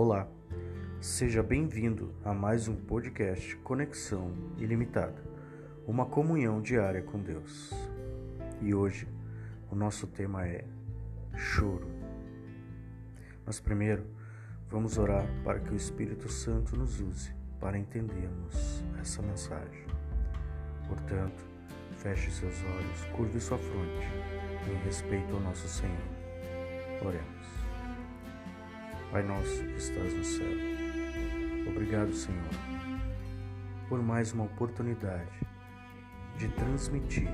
Olá, seja bem-vindo a mais um podcast Conexão Ilimitada, uma comunhão diária com Deus. E hoje o nosso tema é choro. Mas primeiro, vamos orar para que o Espírito Santo nos use para entendermos essa mensagem. Portanto, feche seus olhos, curve sua fronte em respeito ao nosso Senhor. Oremos. Pai nosso que estás no céu, obrigado, Senhor, por mais uma oportunidade de transmitir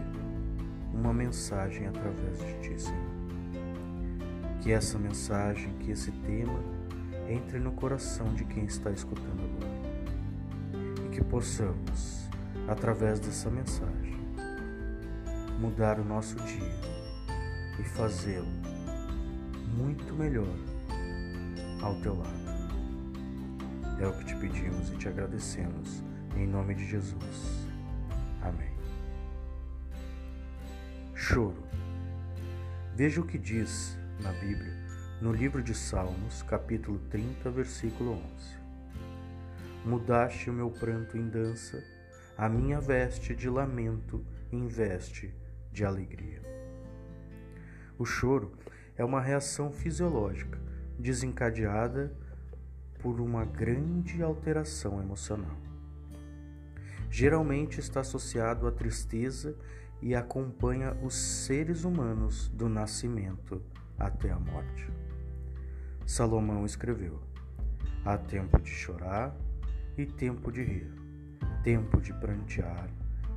uma mensagem através de Ti, Senhor. Que essa mensagem, que esse tema entre no coração de quem está escutando agora. E que possamos, através dessa mensagem, mudar o nosso dia e fazê-lo muito melhor ao teu lado. É o que te pedimos e te agradecemos, em nome de Jesus. Amém. Choro. Veja o que diz na Bíblia, no livro de Salmos, capítulo 30, versículo 11. Mudaste o meu pranto em dança, a minha veste de lamento em veste de alegria. O choro é uma reação fisiológica desencadeada por uma grande alteração emocional. Geralmente está associado à tristeza e acompanha os seres humanos do nascimento até a morte. Salomão escreveu: Há tempo de chorar e tempo de rir, tempo de prantear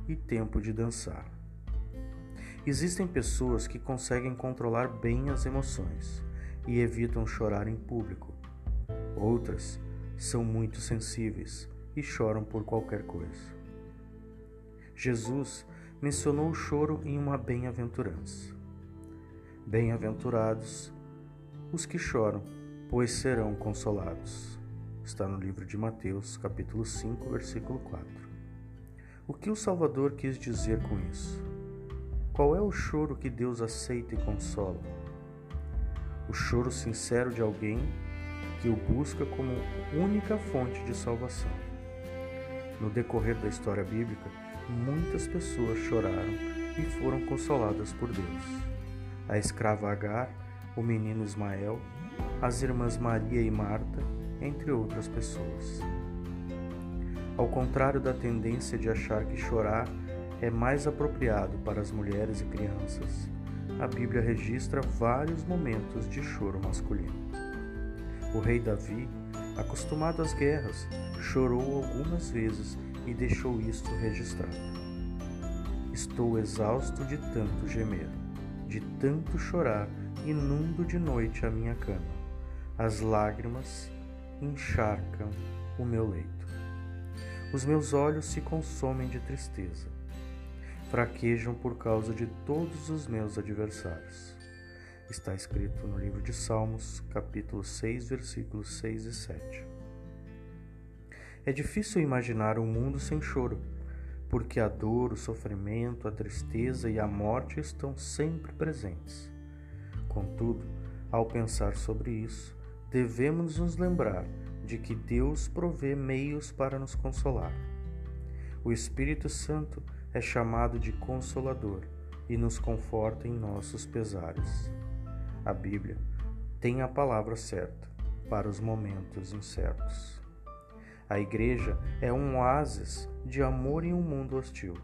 e tempo de dançar. Existem pessoas que conseguem controlar bem as emoções e evitam chorar em público. Outras são muito sensíveis e choram por qualquer coisa. Jesus mencionou o choro em uma bem-aventurança. Bem-aventurados os que choram, pois serão consolados. Está no livro de Mateus, capítulo 5, versículo 4. O que o Salvador quis dizer com isso? Qual é o choro que Deus aceita e consola? O choro sincero de alguém que o busca como única fonte de salvação. No decorrer da história bíblica, muitas pessoas choraram e foram consoladas por Deus. A escrava Agar, o menino Ismael, as irmãs Maria e Marta, entre outras pessoas. Ao contrário da tendência de achar que chorar é mais apropriado para as mulheres e crianças, a Bíblia registra vários momentos de choro masculino. O rei Davi, acostumado às guerras, chorou algumas vezes e deixou isto registrado. Estou exausto de tanto gemer, de tanto chorar, inundo de noite a minha cama. As lágrimas encharcam o meu leito. Os meus olhos se consomem de tristeza fraquejam por causa de todos os meus adversários. Está escrito no livro de Salmos, capítulo 6, versículos 6 e 7. É difícil imaginar um mundo sem choro, porque a dor, o sofrimento, a tristeza e a morte estão sempre presentes. Contudo, ao pensar sobre isso, devemos nos lembrar de que Deus provê meios para nos consolar. O Espírito Santo é chamado de Consolador e nos conforta em nossos pesares. A Bíblia tem a palavra certa para os momentos incertos. A Igreja é um oásis de amor em um mundo hostil,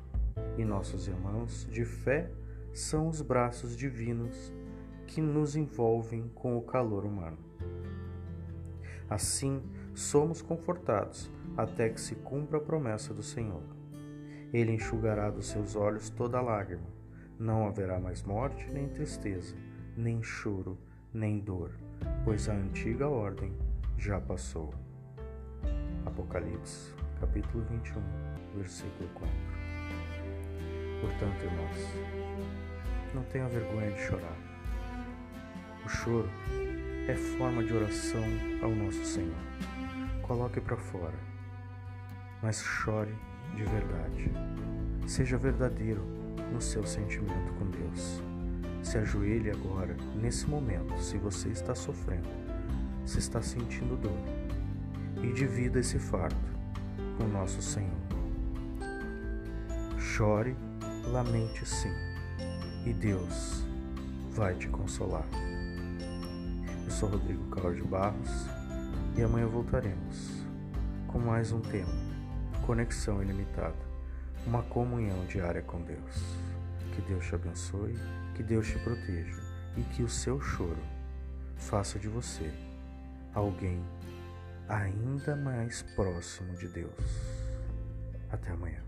e nossos irmãos de fé são os braços divinos que nos envolvem com o calor humano. Assim, somos confortados até que se cumpra a promessa do Senhor. Ele enxugará dos seus olhos toda lágrima. Não haverá mais morte, nem tristeza, nem choro, nem dor, pois a antiga ordem já passou. Apocalipse, capítulo 21, versículo 4. Portanto, irmãos, não tenha vergonha de chorar. O choro é forma de oração ao nosso Senhor. Coloque para fora, mas chore de verdade. Seja verdadeiro no seu sentimento com Deus. Se ajoelhe agora, nesse momento, se você está sofrendo, se está sentindo dor e divida esse fardo com nosso Senhor. Chore, lamente sim, e Deus vai te consolar. Eu sou Rodrigo Cláudio Barros e amanhã voltaremos com mais um tema: conexão ilimitada, uma comunhão diária com Deus. Que Deus te abençoe, que Deus te proteja e que o seu choro faça de você alguém ainda mais próximo de Deus. Até amanhã.